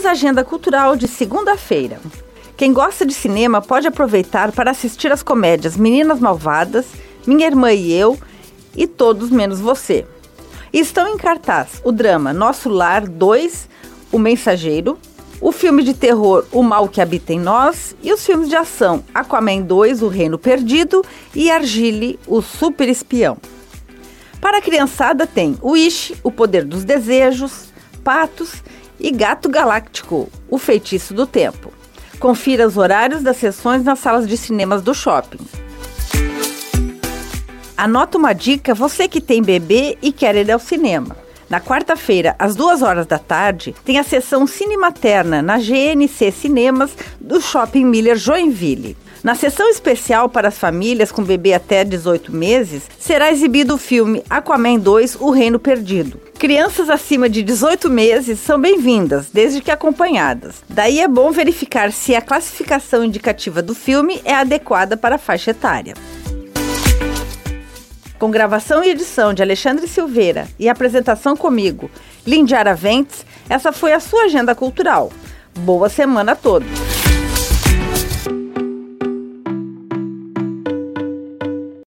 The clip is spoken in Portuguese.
Vamos à agenda cultural de segunda-feira. Quem gosta de cinema pode aproveitar para assistir as comédias Meninas Malvadas, Minha Irmã e Eu e Todos Menos Você. Estão em cartaz o drama Nosso Lar 2, O Mensageiro, o filme de terror O Mal que Habita em Nós e os filmes de ação Aquaman 2, O Reino Perdido e Argile, o Super Espião. Para a criançada tem Wish, O Poder dos Desejos, Patos e Gato Galáctico, O Feitiço do Tempo. Confira os horários das sessões nas salas de cinemas do shopping. Anota uma dica você que tem bebê e quer ir ao cinema. Na quarta-feira, às duas horas da tarde, tem a sessão Cine Materna na GNC Cinemas do Shopping Miller Joinville. Na sessão especial para as famílias com bebê até 18 meses, será exibido o filme Aquaman 2 O Reino Perdido. Crianças acima de 18 meses são bem-vindas, desde que acompanhadas. Daí é bom verificar se a classificação indicativa do filme é adequada para a faixa etária. Com gravação e edição de Alexandre Silveira e apresentação comigo, Lindiara Ventes, essa foi a sua agenda cultural. Boa semana a todos!